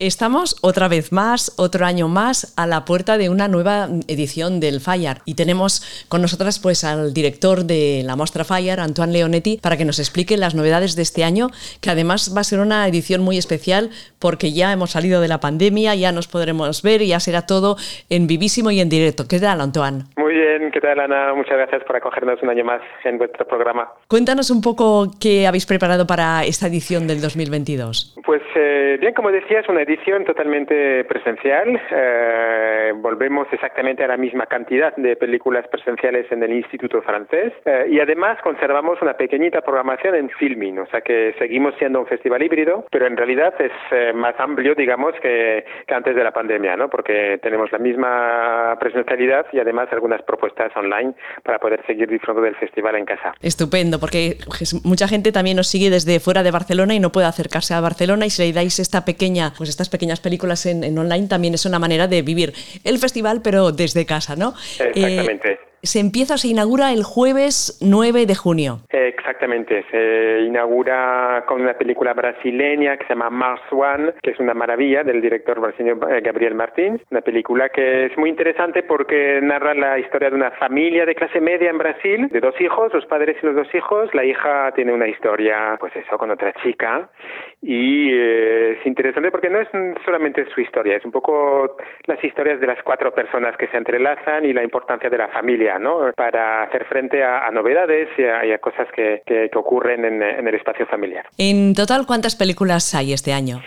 Estamos otra vez más, otro año más, a la puerta de una nueva edición del Fire. Y tenemos con nosotras pues al director de la muestra Fire, Antoine Leonetti, para que nos explique las novedades de este año, que además va a ser una edición muy especial porque ya hemos salido de la pandemia, ya nos podremos ver y ya será todo en vivísimo y en directo. ¿Qué tal, Antoine? Muy bien, ¿qué tal, Ana? Muchas gracias por acogernos un año más en vuestro programa. Cuéntanos un poco qué habéis preparado para esta edición del 2022. Pues eh, bien, como decías, una edición totalmente presencial. Eh, volvemos exactamente a la misma cantidad de películas presenciales en el Instituto Francés eh, y además conservamos una pequeñita programación en filming, o sea que seguimos siendo un festival híbrido, pero en realidad es eh, más amplio, digamos, que, que, antes de la pandemia, ¿no? Porque tenemos la misma presencialidad y además algunas propuestas online para poder seguir disfrutando del festival en casa. Estupendo, porque mucha gente también nos sigue desde fuera de Barcelona y no puede acercarse a Barcelona y si le dais esta pequeña, pues estas pequeñas películas en, en online también es una manera de vivir el festival pero desde casa, ¿no? Exactamente. Eh, se empieza, se inaugura el jueves 9 de junio. Exactamente, se inaugura con una película brasileña que se llama Mars One, que es una maravilla del director brasileño eh, Gabriel Martín, una película que es muy interesante porque narra la historia de una familia de clase media en Brasil, de dos hijos, los padres y los dos hijos, la hija tiene una historia, pues eso, con otra chica, y eh, es interesante porque no es solamente su historia, es un poco las historias de las cuatro personas que se entrelazan y la importancia de la familia, ¿no? Para hacer frente a, a novedades y a, y a cosas que, que, que ocurren en, en, el espacio familiar. En total, ¿cuántas películas hay este año?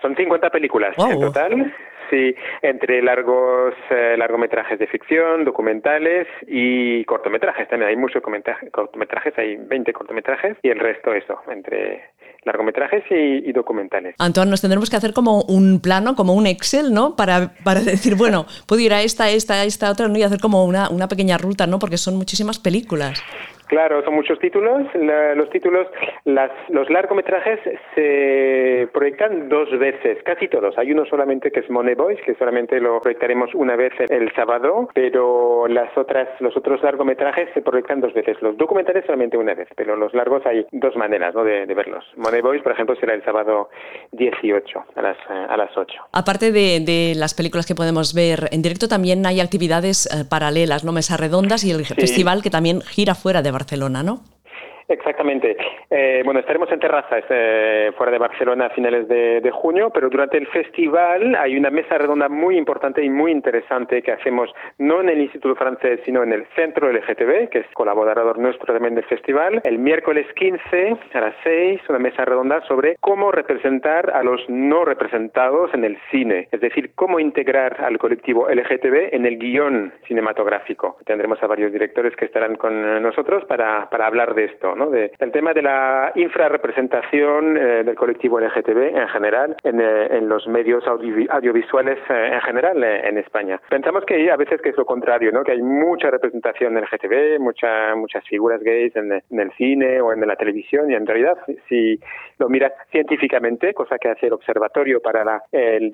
Son 50 películas wow. en total. Sí, entre largos eh, largometrajes de ficción, documentales y cortometrajes. También hay muchos cortometrajes, hay 20 cortometrajes y el resto eso, entre largometrajes y, y, documentales. Antoine, nos tendremos que hacer como un plano, como un Excel, ¿no? Para, para decir, bueno, puedo ir a esta, esta, esta, otra, ¿no? Y hacer como una, una pequeña ruta, ¿no? Porque son muchísimas películas. Claro, son muchos títulos. La, los títulos, las, los largometrajes se proyectan dos veces, casi todos. Hay uno solamente que es Money Boys, que solamente lo proyectaremos una vez el sábado, pero las otras, los otros largometrajes se proyectan dos veces. Los documentales solamente una vez, pero los largos hay dos maneras ¿no? de, de verlos. Money Boys, por ejemplo, será el sábado 18 a las, a las 8. Aparte de, de las películas que podemos ver en directo, también hay actividades eh, paralelas, ¿no? Mesas redondas y el sí. festival que también gira fuera de Barcelona, ¿no? Exactamente. Eh, bueno, estaremos en terrazas eh, fuera de Barcelona a finales de, de, junio, pero durante el festival hay una mesa redonda muy importante y muy interesante que hacemos no en el Instituto Francés, sino en el Centro LGTB, que es colaborador nuestro también del festival. El miércoles 15 a las 6, una mesa redonda sobre cómo representar a los no representados en el cine, es decir, cómo integrar al colectivo LGTB en el guion cinematográfico. Tendremos a varios directores que estarán con nosotros para, para hablar de esto. ¿no? De, del tema de la infrarrepresentación eh, del colectivo LGTB en general en, eh, en los medios audio, audiovisuales eh, en general eh, en España. Pensamos que a veces que es lo contrario, ¿no? que hay mucha representación LGTB, mucha, muchas figuras gays en, en, el cine o en la televisión y en realidad si lo miras científicamente, cosa que hace el Observatorio para la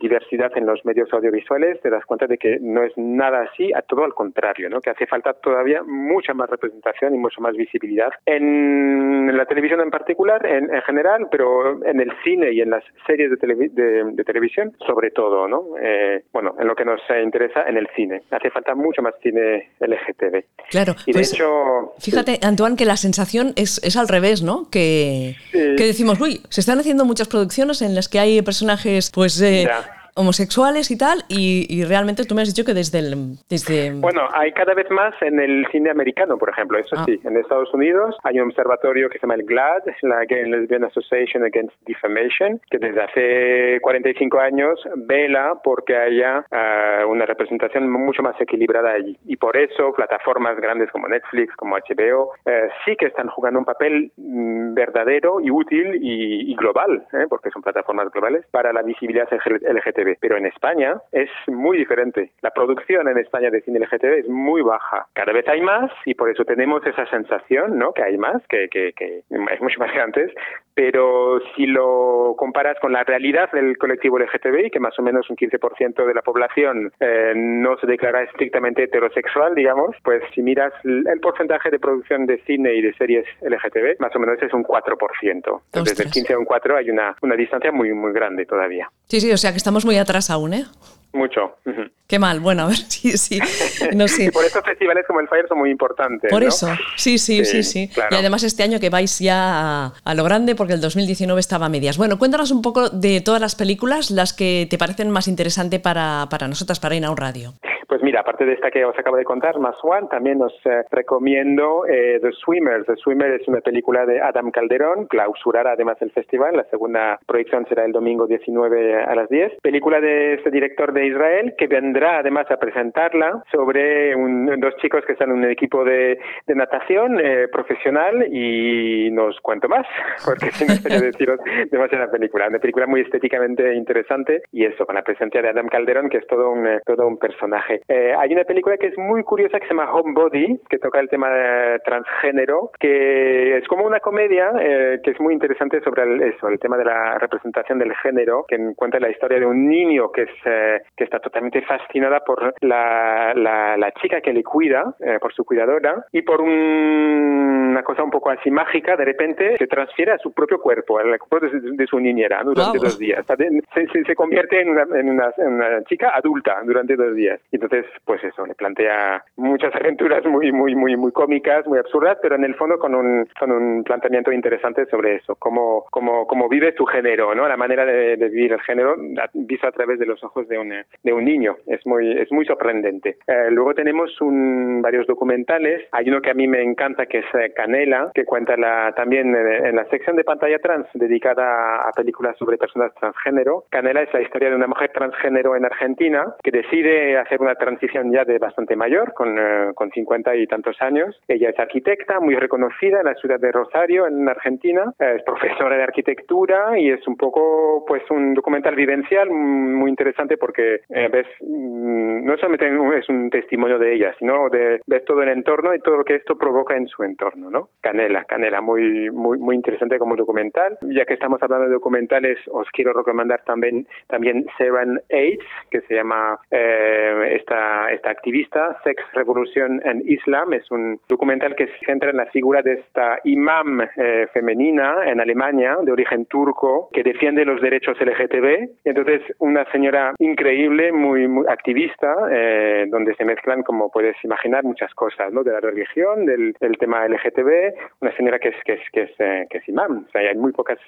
diversidad en los medios audiovisuales, te das cuenta de que no es nada así, a todo al contrario, ¿no? que hace falta todavía mucha más representación y mucha más visibilidad en en la televisión en particular, en, en, general, pero en el cine y en las series de, televi de, de televisión, sobre todo, ¿no? Eh, bueno, en lo que nos interesa, en el cine. Hace falta mucho más cine LGTB. Claro, y de pues, hecho... Fíjate, Antoine, que la sensación es, es al revés, ¿no? Que, sí. que decimos, uy, se están haciendo muchas producciones en las que hay personajes, pues... Eh, homosexuales y tal, y, y, realmente tú me has dicho que desde el... Desde... Bueno, hay cada vez más en el cine americano, por ejemplo, eso ah. sí. En Estados Unidos hay un observatorio que se llama el GLAD, la Gay and Lesbian Association Against Defamation, que desde hace 45 años vela porque haya uh, una representación mucho más equilibrada allí. Y por eso plataformas grandes como Netflix, como HBO, uh, sí que están jugando un papel mm, verdadero y útil y, y global, ¿eh? porque son plataformas globales, para la visibilidad LGTB. Pero en España es muy diferente. La producción en España de cine LGTB es muy baja. Cada vez hay más y por eso tenemos esa sensación, ¿no? Que hay más, que, que, que es mucho más que antes, pero si lo comparas con la realidad del colectivo LGTBI, que más o menos un 15% de la población eh, no se declara estrictamente heterosexual, digamos, pues si miras el porcentaje de producción de cine y de series LGTB, más o menos es un 4%. Entonces, del 15 a un 4 hay una, una distancia muy, muy grande todavía. Sí, sí, o sea que estamos muy atrás aún, ¿eh? Mucho. Qué mal, bueno, a ver, sí, sí. No sé. y por eso festivales como el Fire son muy importantes. Por eso, sí, sí, sí, sí. Y además este año que vais ya a, lo grande porque el 2019 estaba a medias. Bueno, cuéntanos un poco de todas las películas, las que te parecen más interesantes para, para nosotras, para un Radio. Pues mira, aparte de esta que os acabo de contar, más One, también os eh, recomiendo eh, The Swimmer. The Swimmer es una película de Adam Calderón, clausurará además el festival. La segunda proyección será el domingo 19 a las 10. Película de este director de Israel que vendrá además a presentarla sobre dos chicos que están en un equipo de, natación eh, profesional y no cuento más porque si no quiero deciros demasiada película. Una película muy estéticamente interesante y eso, con la presencia de Adam Calderón que es todo un, todo un personaje. Eh, hay una película que es muy curiosa que se llama Homebody, que toca el tema de transgénero, que es como una comedia eh, que es muy interesante sobre el, eso, el tema de la representación del género, que cuenta la historia de un niño que, es, eh, que está totalmente fascinada por la, la, chica que le cuida, por su cuidadora, y por una cosa un poco así mágica, de repente se transfiere a su propio cuerpo, al cuerpo de, su niñera durante dos días. Se, se, convierte en una, en, una, en una, chica adulta durante dos días. Entonces, pues eso, le plantea muchas aventuras muy, muy, muy, muy cómicas, muy absurdas, pero en el fondo con un, con un planteamiento interesante sobre eso, cómo, cómo, cómo vive tu género, ¿no? La manera de, vivir el género visto a través de los ojos de un, de un niño. Es muy, es muy sorprendente. Eh, luego tenemos un, varios documentales. Hay uno que a mí me encanta, que es eh, Canela, que cuenta la, también en, la sección de pantalla trans dedicada a películas sobre personas transgénero. Canela es la historia de una mujer transgénero en Argentina que decide hacer una transición ya de bastante mayor, con, eh, con 50 y tantos años. Ella es arquitecta, muy reconocida en la ciudad de Rosario, en Argentina. Es profesora de arquitectura y es un poco, pues, un documental vivencial muy interesante porque eh, ves, mm, no solamente es un testimonio de ella, sino de ves todo el entorno y todo lo que esto provoca en su entorno, ¿no? Canela, Canela, muy, muy, muy interesante como documental. Ya que estamos hablando de documentales, os quiero recomendar también, también Seven Aids, que se llama eh, esta, esta activista, Sex Revolution and Islam. Es un documental que se centra en la figura de esta imam eh, femenina en Alemania, de origen turco, que defiende los derechos LGTB. Entonces, una señora increíble, muy, muy activista, eh, donde se mezclan, como puedes imaginar, muchas cosas, ¿no? De la religión, del, tema LGTB, una señora que es, que es, que es, eh, que es imam. O sea, hay muy pocas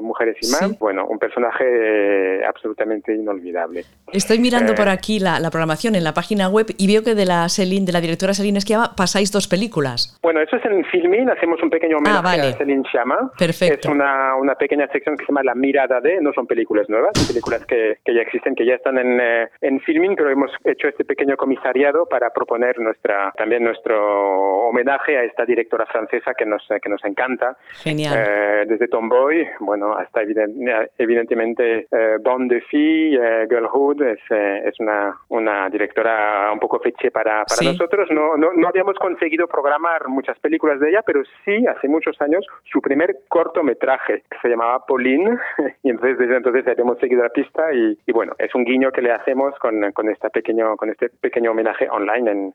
mujeres imam. Bueno, un personaje absolutamente inolvidable. Estoy mirando por aquí la, la programación en la página web y veo que de la Celine, de la directora Celine Esquiava pasáis dos películas. Bueno, eso es en Filmin, hacemos un pequeño homenaje ah, a Celine Chama. Perfecto. Es una, una, pequeña sección que se llama La Mirada de, no son películas nuevas, son películas que, que ya existen, que ya están en, eh, en Filmin, pero hemos hecho este pequeño comisariado para proponer nuestra también nuestro homenaje a esta directora francesa que nos, que nos encanta. Genial. Eh, desde Tomboy, bueno, hasta evidentemente eh, Bond de Fille, eh, Girlhood, es, es una, una directora un poco feche para, para nosotros. No, no, no, habíamos conseguido programar muchas películas de ella, pero sí, hace muchos años, su primer cortometraje, que se llamaba Pauline, y entonces desde entonces habíamos seguido la pista y, y, bueno, es un guiño que le hacemos con, con, esta pequeño, con este pequeño homenaje online en...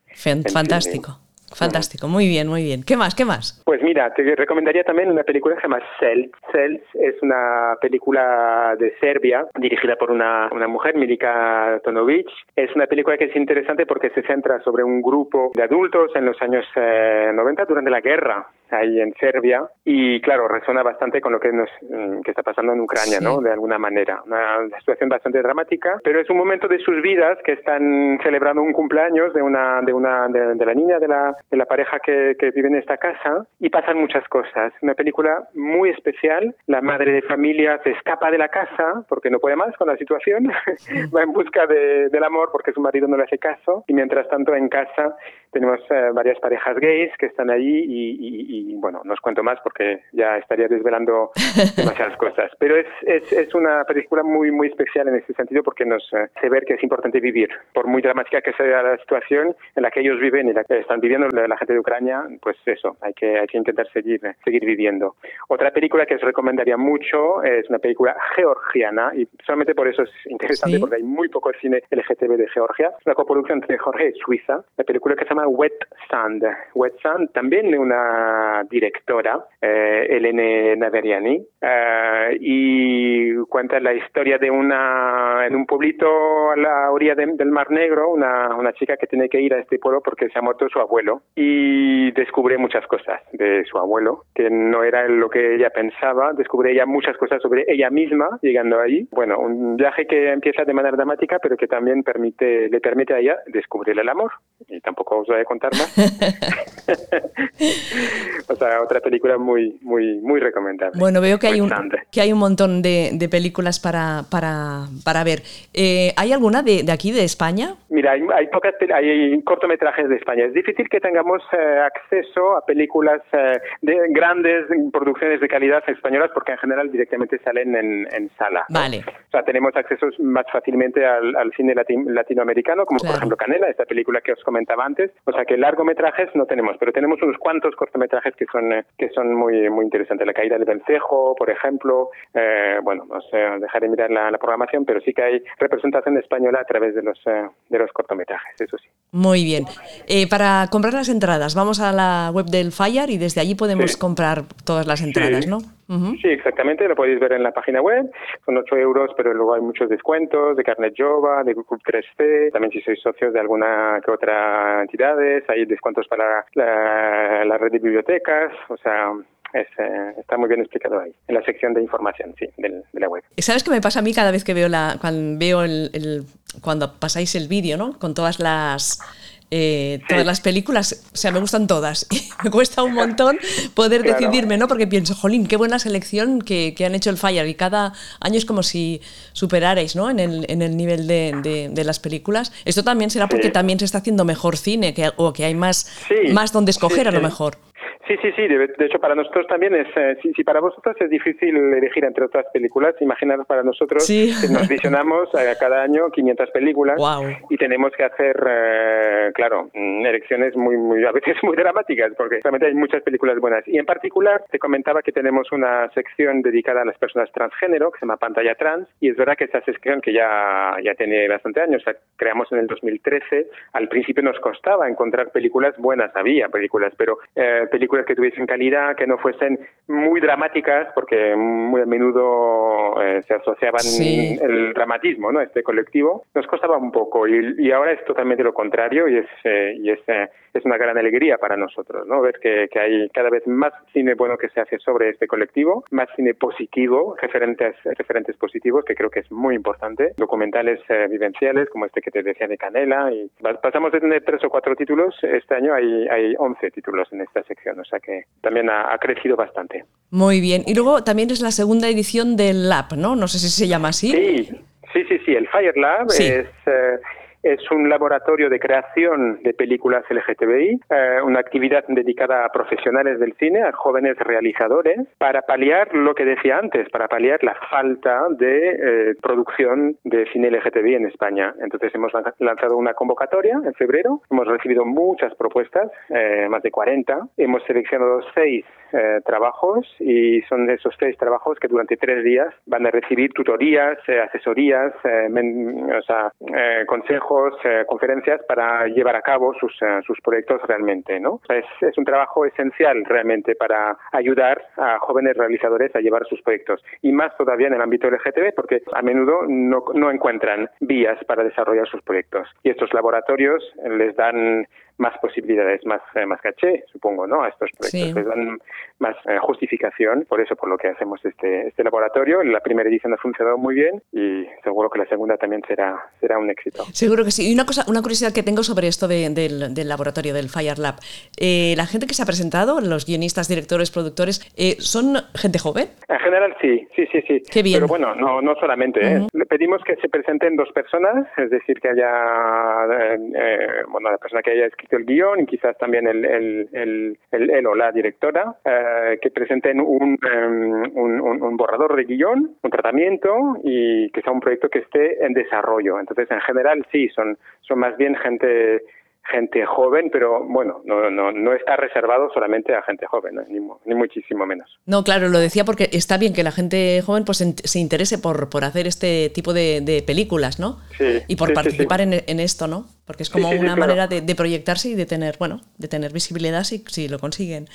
Fantástico. Fantástico, muy bien, muy bien. ¿Qué más? ¿Qué más? Pues mira, te recomendaría también una película que se llama Cells. Cells es una película de Serbia dirigida por una, una mujer, Milika Tonovic. Es una película que es interesante porque se centra sobre un grupo de adultos en los años 90 eh, durante la guerra ahí en Serbia y claro, resuena bastante con lo que, nos, mm, que está pasando en Ucrania, ¿no? De alguna manera. Una situación bastante dramática, pero es un momento de sus vidas que están celebrando un cumpleaños de una de una de la niña de la de la pareja que, vive en esta casa y pasan muchas cosas. Una película muy especial. La madre de familia se escapa de la casa porque no puede más con la situación. Va en busca del amor porque su marido no le hace caso. Y mientras tanto en casa tenemos eh, varias parejas gays que están allí y, y bueno, no os cuento más porque ya estaría desvelando demasiadas cosas. Pero es, es, es, una película muy, muy especial en ese sentido porque nos hace ver que es importante vivir. Por muy dramática que sea la situación en la que ellos viven y la que están viviendo la, gente de Ucrania, pues eso, hay que, hay que intentar seguir, seguir viviendo. Otra película que os recomendaría mucho es una película georgiana y solamente por eso es interesante porque hay muy poco cine LGTB de Georgia. Es una coproducción entre Georgia y Suiza. La película que se llama Wet Sand. Wet Sand también de directora, eh, Elene Naveriani, eh, y cuenta la historia de una en un pueblito a la orilla del Mar Negro, una, una chica que tiene que ir a este pueblo porque se ha muerto su abuelo y descubre muchas cosas de su abuelo que no era lo que ella pensaba, descubre ella muchas cosas sobre ella misma llegando ahí. Bueno, un viaje que empieza de manera dramática pero que también permite le permite a ella descubrir el amor y tampoco os voy a contar más. o sea, otra película muy muy muy recomendable. Bueno, veo que hay un que hay un montón de, de películas para, para, para ver. Eh, ¿Hay alguna de, de, aquí, de España? Mira, hay, hay pocas hay cortometrajes de España. Es difícil que tengamos eh, acceso a películas eh, de grandes producciones de calidad españolas porque en general directamente salen en, en sala. Vale. O sea, tenemos acceso más fácilmente al, al cine latinoamericano, como por ejemplo Canela, esta película que os comentaba antes. O sea, que largometrajes no tenemos, pero tenemos unos cuantos cortometrajes que son que son muy muy interesantes. La caída del vencejo, por ejemplo. bueno, no sé, dejaré mirar la, la, programación, pero sí que hay representación española a través de los, eh, de los cortometrajes, eso sí. Muy bien. Eh, para comprar las entradas, vamos a la web del Fire y desde allí podemos comprar todas las entradas, ¿no? Sí, exactamente, lo podéis ver en la página web. Son 8 euros, pero luego hay muchos descuentos de Carnet Jova, de Club 3C. También si sois socios de alguna que otra entidades, hay descuentos para la, la red de bibliotecas. O sea, es, eh, está muy bien explicado ahí, en la sección de información, sí, de la web. ¿Sabes qué me pasa a mí cada vez que veo la, cuando veo el, cuando pasáis el vídeo, ¿no? Con todas las eh, todas las películas, o sea, me gustan todas. me cuesta un montón poder decidirme, ¿no? Porque pienso, jolín, qué buena selección que, que, han hecho el Fire. Y cada año es como si superarais, ¿no? En el, en el nivel de, de, las películas. Esto también será porque también se está haciendo mejor cine que, o que hay más, más donde escoger a lo mejor. Sí, sí, sí. De, hecho, para nosotros también es. Eh, si, para vosotros es difícil elegir entre otras películas, imaginar para nosotros que nos visionamos eh, cada año 500 películas y tenemos que hacer, eh, claro, mm, elecciones muy, muy, a veces muy dramáticas, porque realmente hay muchas películas buenas. Y en particular, te comentaba que tenemos una sección dedicada a las personas transgénero, que se llama Pantalla Trans, y es verdad que esa sección que ya, ya tiene bastante años, o sea, creamos en el 2013, al principio nos costaba encontrar películas buenas, había películas, pero películas que tuviesen calidad, que no fuesen muy dramáticas, porque muy a menudo eh, se asociaban el dramatismo, ¿no? Este colectivo, nos costaba un poco y, ahora es totalmente lo contrario y es eh, y es, eh, es una gran alegría para nosotros, ¿no? Ver que, que, hay cada vez más cine bueno que se hace sobre este colectivo, más cine positivo, referentes referentes positivos, que creo que es muy importante, documentales vivenciales como este que te decía de Canela y pasamos de tener tres o cuatro títulos, este año hay hay 11 títulos en esta sección o sea que también ha, crecido bastante. Muy bien. Y luego también es la segunda edición del Lab, ¿no? No sé si se llama así. Sí, sí, sí, sí. El Fire Lab es... Eh, es un laboratorio de creación de películas LGTBI, eh, una actividad dedicada a profesionales del cine, a jóvenes realizadores, para paliar lo que decía antes, para paliar la falta de eh, producción de cine LGTBI en España. Entonces hemos lanzado una convocatoria en febrero, hemos recibido muchas propuestas, eh, más de 40, hemos seleccionado seis trabajos y son esos seis trabajos que durante tres días van a recibir tutorías, asesorías, o sea, consejos eh, conferencias para llevar a cabo sus, eh, sus proyectos realmente. ¿no? Es, es, un trabajo esencial realmente para ayudar a jóvenes realizadores a llevar sus proyectos y más todavía en el ámbito LGTB porque a menudo no, no encuentran vías para desarrollar sus proyectos y estos laboratorios les dan más posibilidades, más, eh, más caché, supongo, ¿no? A estos proyectos. Les dan más eh, justificación por eso, por lo que hacemos este, este laboratorio. La primera edición ha funcionado muy bien y seguro que la segunda también será, será un éxito. Seguro que sí. Y una cosa, una curiosidad que tengo sobre esto del, del, laboratorio del Fire Lab. Eh, la gente que se ha presentado, los guionistas, directores, productores, eh, ¿son gente joven? En general sí, sí, sí, sí. Qué bien. Pero bueno, no, no solamente. Le pedimos que se presenten dos personas, es decir, que haya, bueno, la persona que haya escrito el guion y quizás también el, el, el, o la directora, que presenten un, un, un borrador de guion, un tratamiento y que sea un proyecto que esté en desarrollo. Entonces, en general, sí, son, son más bien gente gente joven, pero bueno, no, no, no está reservado solamente a gente joven, ni, ni, muchísimo menos. No, claro, lo decía porque está bien que la gente joven pues se interese por, por hacer este tipo de, de películas, ¿no? Sí, y por participar En, en, esto, ¿no? Porque es como una manera de, de, proyectarse y de tener, bueno, de tener visibilidad si, si lo consiguen.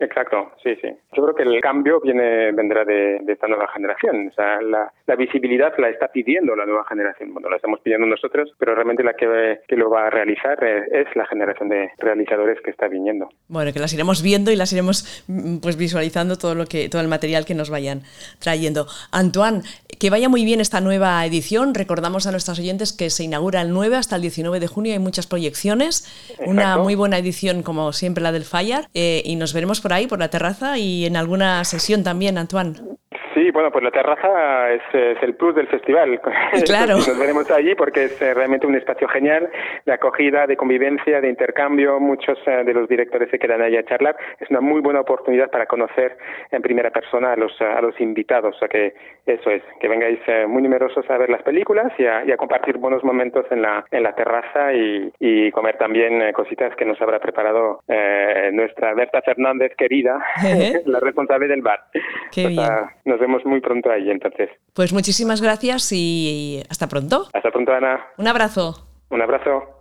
Exacto, sí, sí. Yo creo que el cambio viene vendrá de, esta nueva generación. O sea, la, visibilidad la está pidiendo la nueva generación. Bueno, la estamos pidiendo nosotros, pero realmente la que, lo va a realizar es, la generación de realizadores que está viniendo. Bueno, que las iremos viendo y las iremos mm, pues visualizando todo lo que todo el material que nos vayan trayendo. Antoine, que vaya muy bien esta nueva edición. Recordamos a nuestros oyentes que se inaugura el 9 hasta el 19 de junio. Hay muchas proyecciones. Una muy buena edición, como siempre, la del Fire. Eh, y nos veremos por ahí, por la terraza y en alguna sesión también, Antoine. Sí, bueno, pues la terraza es, el plus del festival. Claro. Nos veremos allí porque es eh, realmente un espacio genial de acogida, de convivencia, de intercambio. Muchos eh, de los directores se quedan allí a charlar. Es una muy buena oportunidad para conocer en primera persona a los, a los invitados. O sea que eso es, que vengáis eh, muy numerosos a ver las películas y a, compartir buenos momentos en la, en la terraza y, y comer también cositas que nos habrá preparado nuestra Berta Fernández querida, la responsable del bar. Qué bien. Nos vemos muy pronto ahí entonces. Pues muchísimas gracias y hasta pronto. Hasta pronto, Ana. Un abrazo. Un abrazo.